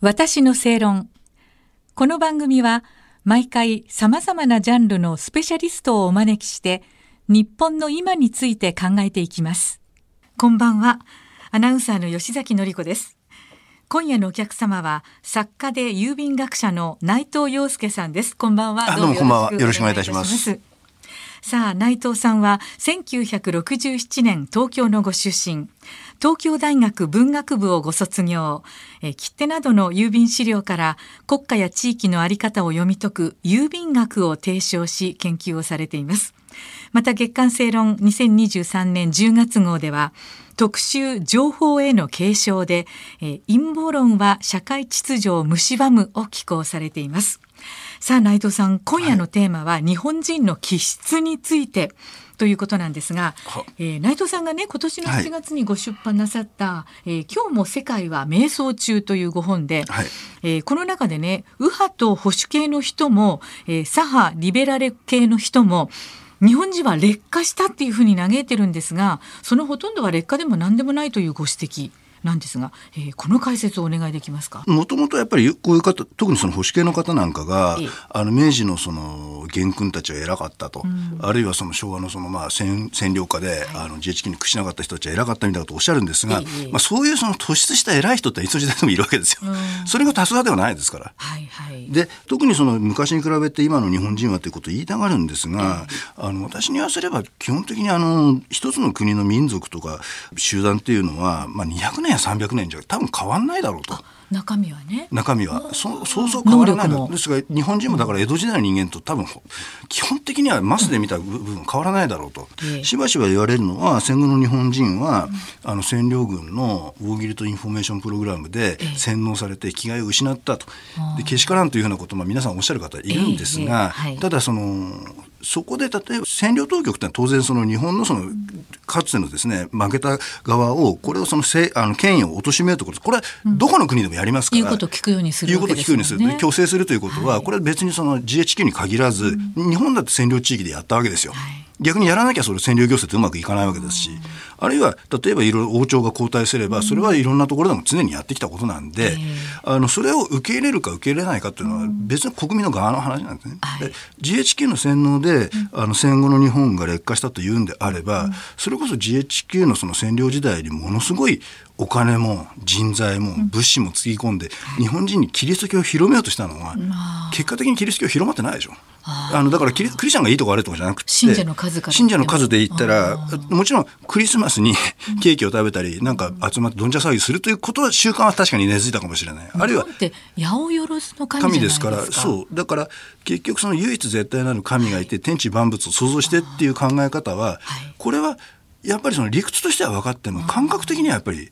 私の正論。この番組は毎回様々なジャンルのスペシャリストをお招きして日本の今について考えていきます。こんばんは。アナウンサーの吉崎のり子です。今夜のお客様は作家で郵便学者の内藤洋介さんです。こんばんは。あどうもこんばんはよろしくお願いいたしますす。さあ、内藤さんは1967年東京のご出身。東京大学文学部をご卒業。え切手などの郵便資料から国家や地域の在り方を読み解く郵便学を提唱し研究をされています。また月刊正論2023年10月号では特集情報への継承で、え陰謀論は社会秩序を蝕むを寄稿されています。さあ内藤さん今夜のテーマは日本人の気質についてということなんですが、は。えー内藤さんがね今年のはい。7月にご出版なさった、えー今日も世界は迷走中」というご本で、はい。えーこの中でね右派と保守系の人も、えー左派リベラル系の人も日本人は劣化したっていうふうに嘆いてるんですがそのほとんどは劣化でも何でもないというご指摘なんですが、えーこの解説をお願いできますか？もともとやっぱりこういう方特にその保守系の方なんかがええあの明治のその元君たちは偉かったと、あるいはその昭和のそのまあ占占領下で、あの GHQ に屈しなかった人たちは偉かったみたいなことをおっしゃるんですが、ええまあ、そういうその突出した偉い人っていつの時代でもいるわけですよ。それが多数派ではないですから。はいはい。で特にその昔に比べて今の日本人はということを言いたがるんですが、あの私に言わせれば基本的にあの一つの国の民族とか集団っていうのは、まあ、200年や300年じゃ多分変わんないだろうと。中身はね。中身は。そそうそう変わらないですが日本人もだから江戸時代の人間と多分基本的にはマスで見た部分変わらないだろうと、ええ。しばしば言われるのは戦後の日本人は、あの占領軍の War Guilt Information Program で洗脳されて気概を失ったと。でけしからんというようなことも皆さんおっしゃる方いるんですええ。が、はい。ただそのそこで例えば占領当局ってのは当然その日本のそのかつてのですね負けた側をこれをそのせあの権威を貶めるということ。これはどこの国でもやりますから、言うことを聞くようにする言うことを聞くようにする。強制するということは、はい。これは別にその GHQ に限らず、日本だって占領地域でやったわけですよ。はい逆にやらなきゃそれ占領行政ってうまくいかないわけですし、あるいは例えばいろいろ王朝が交代すれば、それはいろんなところでも常にやってきたことなんで、あのそれを受け入れるか受け入れないかっていうのは別に国民の側の話なんですね。はい。で GHQ の洗脳で、あの戦後の日本が劣化したというんであれば、それこそ GHQ のその占領時代にものすごいお金も人材も物資もつぎ込んで、日本人にキリスト教を広めようとしたのは、結果的にキリスト教広まってないでしょ。あのだからキリクリスチャンがいいとか悪いとかじゃなくて信者の数から。信者の数で言ったらもちろんクリスマスにケーキを食べたりなんか集まってどんじゃ騒ぎするということは習慣は確かに根付いたかもしれない。あるいは八百万の神でか。神ですすから。そう。だから結局その唯一絶対なる神がいて天地万物を創造してっていう考え方ははい。これはやっぱりその理屈としては分かっても感覚的にはやっぱり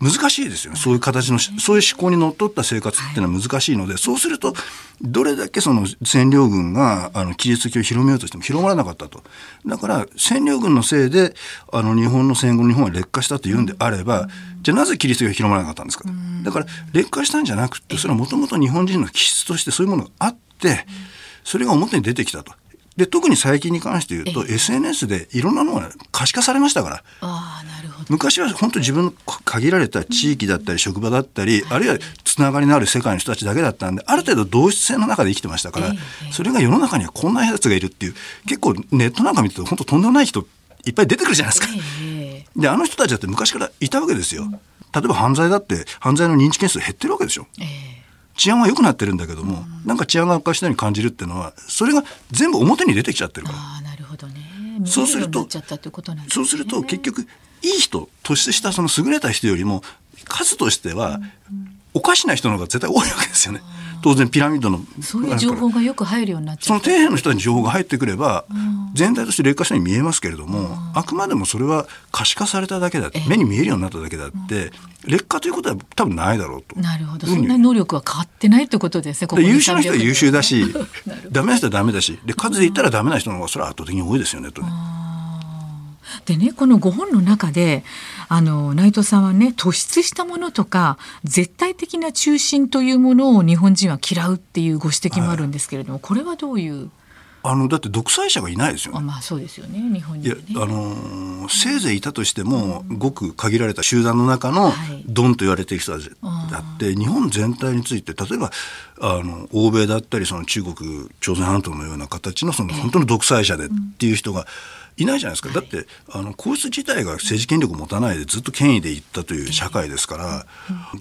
難しいですよね。そういう形のそういう思考にのっとった生活っていうのは難しいのでそうするとどれだけその占領軍があのキリスト教を広めようとしても広まらなかったと。だから占領軍のせいであの日本の戦後の日本は劣化したというんであればじゃあなぜキリスト教が広まらなかったんですか？だから劣化したんじゃなくてそれはもともと日本人の気質としてそういうものがあってそれが表に出てきたと。で特に最近に関して言うと SNS でいろんなのが可視化されましたから。ああなるほど。昔は本当自分の限られた地域だったり職場だったり、あるいはつながりのある世界の人たちだけだったんである程度同質性の中で生きてましたから、それが世の中にはこんなやつがいるっていう結構ネットなんか見てると本当とんでもない人いっぱい出てくるじゃないですか。ええであの人たちだって昔からいたわけですよ。例えば犯罪だって犯罪の認知件数減ってるわけでしょ。ええ治安は良くなってるんだけども、なんか治安が悪化したように感じるっていうのはそれが全部表に出てきちゃってるから。ああなるほどね。そうするとそうすると結局いい人突出したその優れた人よりも数としてはおかしな人の方が絶対多いわけですよね。当然ピラミッドのそういう情報がよく入るようになっちそのゃった。底辺の人に情報が入ってくれば全体として劣化したように見えますけれどもあくまでもそれは可視化されただけだって目に見えるようになっただけだって劣化ということは多分ないだろうと。なるほど。うんそんな能力は変わってないってことですね。優秀な人は優秀だし ダメな人はダメだしで数で言ったらダメな人の方がそれは圧倒的に多いですよねとね。でねこの5本の中であの内藤さんはね突出したものとか絶対的な中心というものを日本人は嫌うっていうご指摘もあるんですけれども、これはどういう？あのだって独裁者がいないですよね。まあそうですよね日本に、ね、いやあのー、せいぜいいたとしても、うん、ごく限られた集団の中のドンと言われている人たちだって、日本全体について例えばあの欧米だったりその中国朝鮮半島のような形のその本当の独裁者でっていう人が、いないじゃないですか、だってあの皇室自体が政治権力を持たないでずっと権威でいったという社会ですから、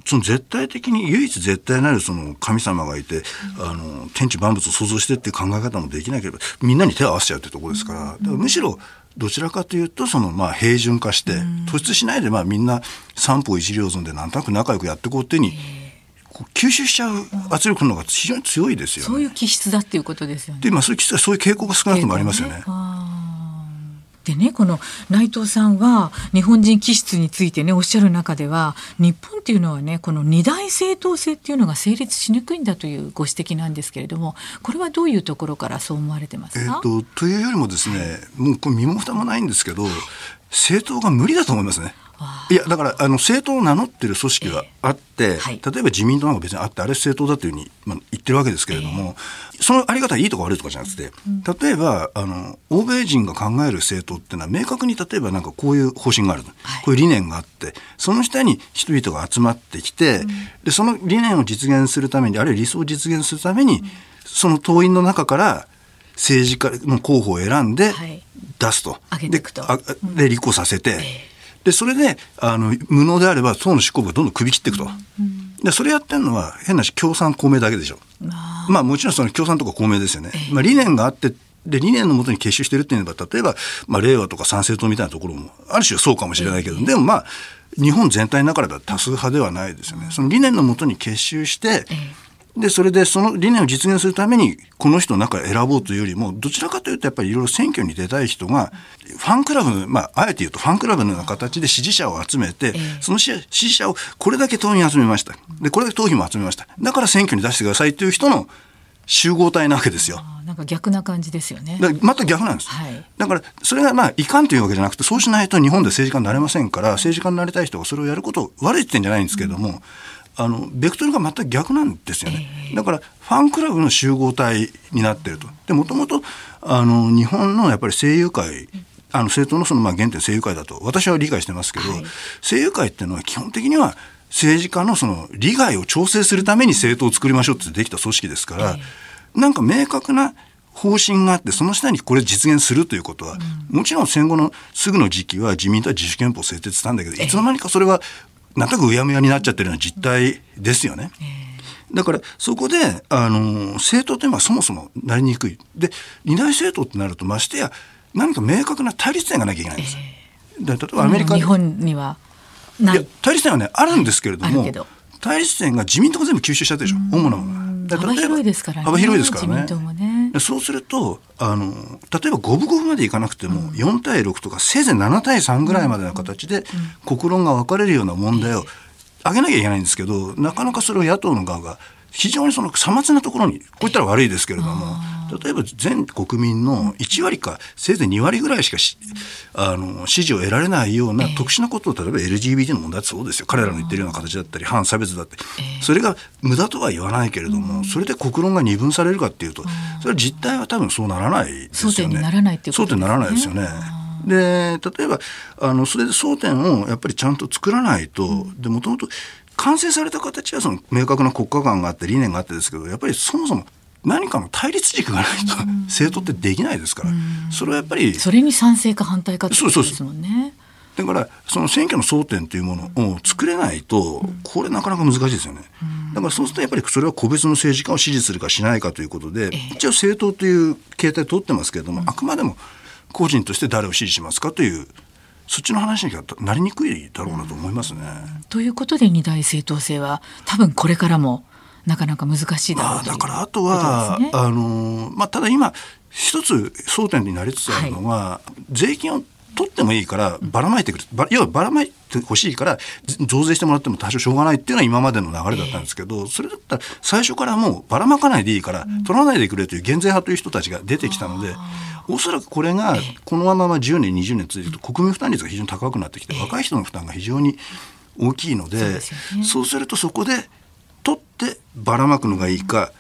その絶対的に唯一絶対なるその神様がいて、あの天地万物を創造してっていう考え方もできなければみんなに手を合わせちゃうというところですから、からむしろどちらかというとそのまあ平準化して突出しないでまあみんな三方一両損でなんとなく仲良くやっていこうっていうに吸収しちゃう圧力の方が非常に強いですよ、ね、そういう気質だっていうことですよね。でまあそういう気質はそういう傾向が少なくともありますよね。でねこの内藤さんは日本人気質についてねおっしゃる中では日本っていうのはねこの二大政党制っていうのが成立しにくいんだというご指摘なんですけれどもこれはどういうところからそう思われてますか、えーと、というよりもですねもうこれ身も蓋もないんですけど政党が無理だと思いますね。いやだからあの政党を名乗ってる組織があって、えーはい、例えば自民党なんか別にあってあれ政党だというふうに、まあ、言ってるわけですけれども、えー、そのあり方いいとか悪いとかじゃなくて、うん、例えばあの欧米人が考える政党っていうのは明確に例えばなんかこういう方針がある、はい、こういう理念があってその下に人々が集まってきて、うん、でその理念を実現するためにあるいは理想を実現するために、うん、その党員の中から政治家の候補を選んで出すと。はい、でで立候補させて。えーでそれであの無能であれば党の執行部がどんどん首切っていくと、うん、でそれやってるのは変なし共産公明だけでしょ。まあ。もちろんその共産とか公明ですよね、えー、まあ、理念があってで理念のもとに結集してるっていうのは例えば、まあ、令和とか参政党みたいなところもある種そうかもしれないけど、えー、でもまあ日本全体の中では多数派ではないですよね。その理念のもとに結集して、えーでそれでその理念を実現するためにこの人の中選ぼうというよりもどちらかというとやっぱりいろいろ選挙に出たい人がファンクラブまああえて言うとファンクラブのような形で支持者を集めて、その支持者をこれだけ党員集めましたでこれだけ党費も集めましただから選挙に出してくださいという人の集合体なわけですよ。なんか逆な感じですよね。また逆なんです。はい、だからそれがまあいかんというわけじゃなくてそうしないと日本で政治家になれませんから政治家になりたい人がそれをやること悪いって言ってんじゃないんですけれども、うんあのベクトルが全く逆なんですよね、だからファンクラブの集合体になってると。でもともとあの日本のやっぱり声優会あの政党のそのまあ原点声優会だと私は理解してますけど、はい、声優会っていうのは基本的には政治家のその利害を調整するために政党を作りましょうってできた組織ですから、なんか明確な方針があってその下にこれ実現するということは、うん、もちろん戦後のすぐの時期は自民党は自主憲法を制定したんだけどいつの間にかそれはなんとなくうやむやになっちゃってるような実態ですよね。だからそこであの政党というのはそもそもなりにくい。で二大政党ってなるとましてや何か明確な対立点がなきゃいけないんです。で例えばアメリカ日本にはい。や対立点はねあるんですけれども対立点が自民党が全部吸収しちゃってるでしょ。主なもの幅広いですからね。幅広いですからね。ねそうするとあの例えば五分五分までいかなくても、うん、4対6とかせいぜい7対3ぐらいまでの形で、国論が分かれるような問題を上げなきゃいけないんですけどなかなかそれを野党の側が非常にそのさまつなところにこういったら悪いですけれども。例えば全国民の1割かせいぜい2割ぐらいしかあの支持を得られないような特殊なことを例えば LGBT の問題ってそうですよ。彼らの言ってるような形だったり反差別だってそれが無駄とは言わないけれどもそれで国論が二分されるかっていうとそれは実態は多分そうならないですよね。争点にならないっていうことですならないですよね。で例えばあのそれで争点をやっぱりちゃんと作らないとでもともと完成された形はその明確な国家観があって理念があってですけどやっぱりそもそも何かの対立軸がないと政党ってできないですから、それはやっぱりそれに賛成か反対かってことですもんね。だからその選挙の争点というものを作れないとこれなかなか難しいですよね。だからそうするとやっぱりそれは個別の政治家を支持するかしないかということで一応政党という形態を取ってますけれどもあくまでも個人として誰を支持しますかというそっちの話になりにくいだろうなと思いますね。ということで二大政党制は多分これからもなかなか難しいだろうまあ、だからあとは、ね、あのまあ、ただ今一つ争点になりつつあるのは、はい、税金を取ってもいいからばらまいてくる、要はばらまいてほしいから増税してもらっても多少しょうがないっていうのは今までの流れだったんですけど、えー、それだったら最初からもうばらまかないでいいから、取らないでくれという減税派という人たちが出てきたので。おそらくこれがこのまま10年20年続いて国民負担率が非常に高くなってきて若い人の負担が非常に大きいのでそうするとそこで取ってばらまくのがいいか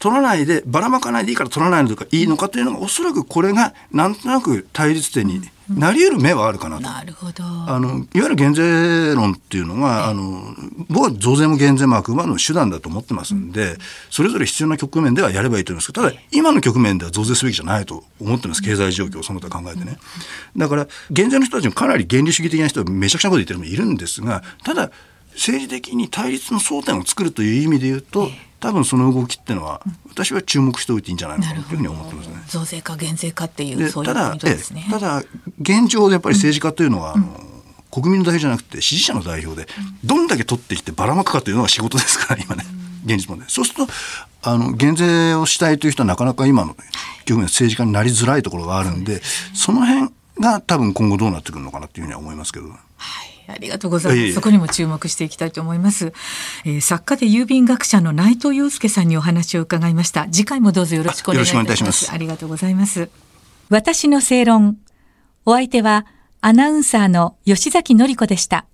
取らないでばらまかないでいいから取らないのかいいのかというのがおそらくこれがなんとなく対立点になり得る目はあるかなと。なるほど。あのいわゆる減税論っていうのが、あの僕は増税も減税もあくまでも手段だと思ってますんで、それぞれ必要な局面ではやればいいと思いますけど、ただ今の局面では増税すべきじゃないと思ってます、経済状況をその他考えてね。だから減税の人たちもかなり原理主義的な人はめちゃくちゃなこと言ってる人もいるんですが、ただ政治的に対立の争点を作るという意味で言うと、多分その動きっていうのは、私は注目しておいていいんじゃないのかなというふうに思ってますね。増税か減税かっていうそういうただことですね。ただ現状でやっぱり政治家というのは、あの国民の代表じゃなくて支持者の代表で、どんだけ取ってきてばらまくかというのが仕事ですから今ね現実問題。そうするとあの減税をしたいという人はなかなか今の局面政治家になりづらいところがあるんでその辺が多分今後どうなってくるのかなというふうには思いますけど。はいありがとうございます。そこにも注目していきたいと思います。えー作家で郵便学者の内藤祐介さんにお話を伺いました。次回もどうぞよろしくお願いいたします。あよろしくお願いいたしますありがとうございます。私の正論。お相手はアナウンサーの吉崎のり子でした。